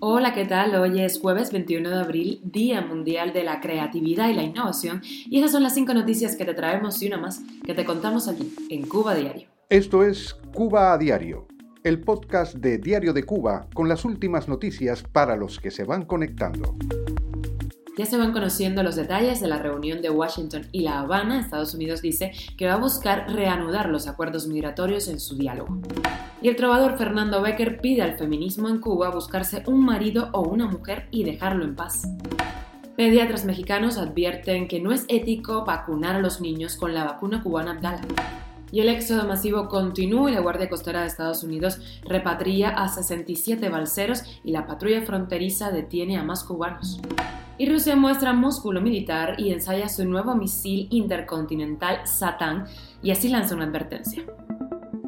Hola, ¿qué tal? Hoy es jueves 21 de abril, Día Mundial de la Creatividad y la Innovación, y esas son las cinco noticias que te traemos y una más que te contamos aquí, en Cuba Diario. Esto es Cuba a Diario, el podcast de Diario de Cuba con las últimas noticias para los que se van conectando. Ya se van conociendo los detalles de la reunión de Washington y La Habana. Estados Unidos dice que va a buscar reanudar los acuerdos migratorios en su diálogo. Y el trovador Fernando Becker pide al feminismo en Cuba buscarse un marido o una mujer y dejarlo en paz. Pediatras mexicanos advierten que no es ético vacunar a los niños con la vacuna cubana Abdala. Y el éxodo masivo continúa y la Guardia Costera de Estados Unidos repatria a 67 balseros y la patrulla fronteriza detiene a más cubanos y Rusia muestra músculo militar y ensaya su nuevo misil intercontinental Satán y así lanza una advertencia.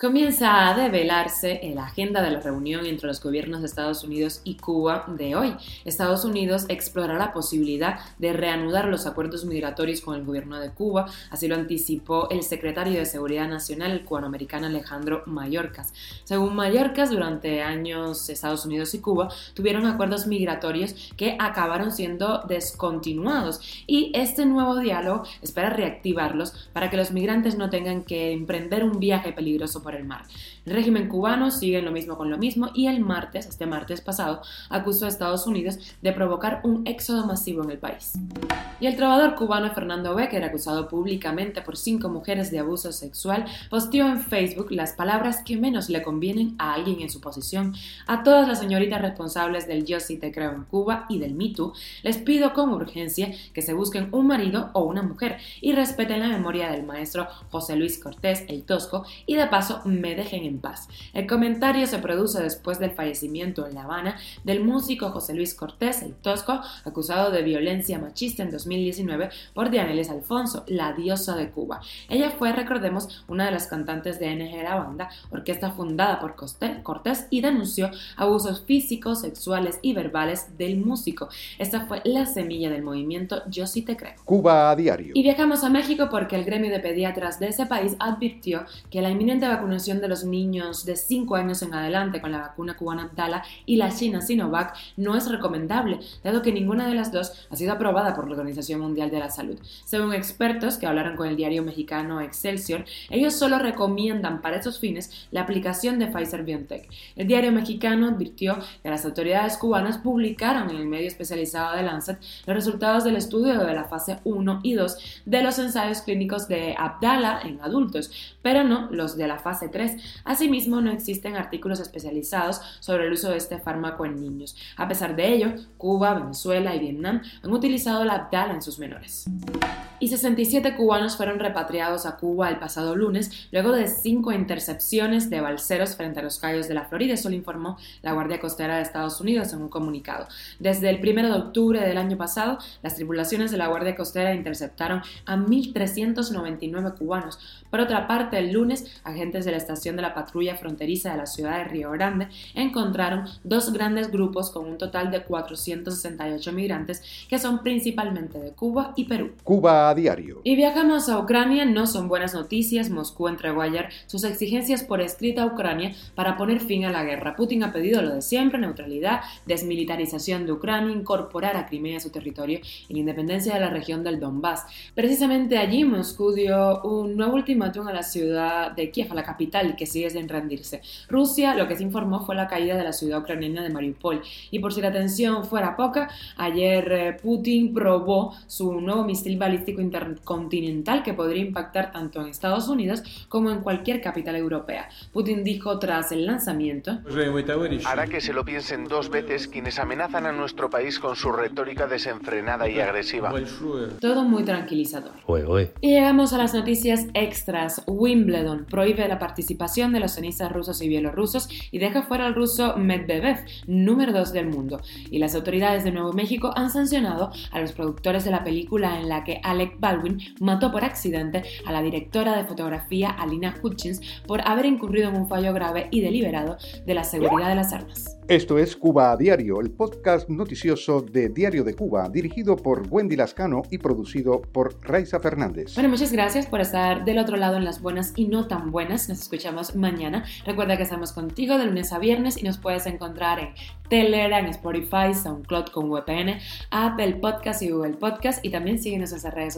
Comienza a develarse la agenda de la reunión entre los gobiernos de Estados Unidos y Cuba de hoy. Estados Unidos explorará la posibilidad de reanudar los acuerdos migratorios con el gobierno de Cuba, así lo anticipó el secretario de Seguridad Nacional, cubanoamericano Alejandro Mayorkas. Según Mayorkas, durante años Estados Unidos y Cuba tuvieron acuerdos migratorios que acabaron siendo descontinuados y este nuevo diálogo espera reactivarlos para que los migrantes no tengan que emprender un viaje peligroso el mar. El régimen cubano sigue lo mismo con lo mismo y el martes, este martes pasado, acusó a Estados Unidos de provocar un éxodo masivo en el país. Y el trovador cubano Fernando Becker, acusado públicamente por cinco mujeres de abuso sexual, posteó en Facebook las palabras que menos le convienen a alguien en su posición. A todas las señoritas responsables del Yo sí te creo en Cuba y del Me Too, les pido con urgencia que se busquen un marido o una mujer y respeten la memoria del maestro José Luis Cortés, el Tosco, y de paso me dejen en paz. El comentario se produce después del fallecimiento en La Habana del músico José Luis Cortés, el Tosco, acusado de violencia machista en 2019 por Dianelis Alfonso, la diosa de Cuba. Ella fue, recordemos, una de las cantantes de NG La Banda, orquesta fundada por Cortés y denunció abusos físicos, sexuales y verbales del músico. Esta fue la semilla del movimiento Yo sí te creo. Cuba a diario. Y viajamos a México porque el gremio de pediatras de ese país advirtió que la inminente vacunación vacunación de los niños de 5 años en adelante con la vacuna cubana Abdala y la china Sinovac no es recomendable, dado que ninguna de las dos ha sido aprobada por la Organización Mundial de la Salud. Según expertos que hablaron con el diario mexicano Excelsior, ellos solo recomiendan para esos fines la aplicación de Pfizer BioNTech. El diario mexicano advirtió que las autoridades cubanas publicaron en el medio especializado de Lancet los resultados del estudio de la fase 1 y 2 de los ensayos clínicos de Abdala en adultos, pero no los de la fase 3. Asimismo, no existen artículos especializados sobre el uso de este fármaco en niños. A pesar de ello, Cuba, Venezuela y Vietnam han utilizado la Abdala en sus menores y 67 cubanos fueron repatriados a Cuba el pasado lunes luego de cinco intercepciones de balseros frente a los callos de la Florida, eso lo informó la Guardia Costera de Estados Unidos en un comunicado. Desde el 1 de octubre del año pasado, las tripulaciones de la Guardia Costera interceptaron a 1.399 cubanos. Por otra parte, el lunes, agentes de la estación de la patrulla fronteriza de la ciudad de Río Grande encontraron dos grandes grupos con un total de 468 migrantes que son principalmente de Cuba y Perú. Cuba diario. Y viajamos a Ucrania, no son buenas noticias. Moscú entregó ayer sus exigencias por escrita a Ucrania para poner fin a la guerra. Putin ha pedido lo de siempre, neutralidad, desmilitarización de Ucrania, incorporar a Crimea a su territorio y la independencia de la región del Donbass. Precisamente allí Moscú dio un nuevo ultimátum a la ciudad de Kiev, a la capital, que sigue sin rendirse. Rusia lo que se informó fue la caída de la ciudad ucraniana de Mariupol. Y por si la tensión fuera poca, ayer eh, Putin probó su nuevo misil balístico intercontinental que podría impactar tanto en Estados Unidos como en cualquier capital europea. Putin dijo tras el lanzamiento: Hará que se lo piensen dos veces quienes amenazan a nuestro país con su retórica desenfrenada y agresiva. Todo muy tranquilizador. Y llegamos a las noticias extras. Wimbledon prohíbe la participación de los cenistas rusos y bielorrusos y deja fuera al ruso Medvedev, número 2 del mundo. Y las autoridades de Nuevo México han sancionado a los productores de la película en la que Alec Baldwin mató por accidente a la directora de fotografía Alina Hutchins por haber incurrido en un fallo grave y deliberado de la seguridad de las armas. Esto es Cuba a Diario, el podcast noticioso de Diario de Cuba, dirigido por Wendy Lascano y producido por Raiza Fernández. Bueno, muchas gracias por estar del otro lado en las buenas y no tan buenas. Nos escuchamos mañana. Recuerda que estamos contigo de lunes a viernes y nos puedes encontrar en Telegram, Spotify, SoundCloud con VPN, Apple Podcast y Google Podcast y también síguenos en nuestras redes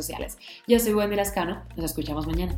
Yo soy Wendy Lascano. Nos escuchamos mañana.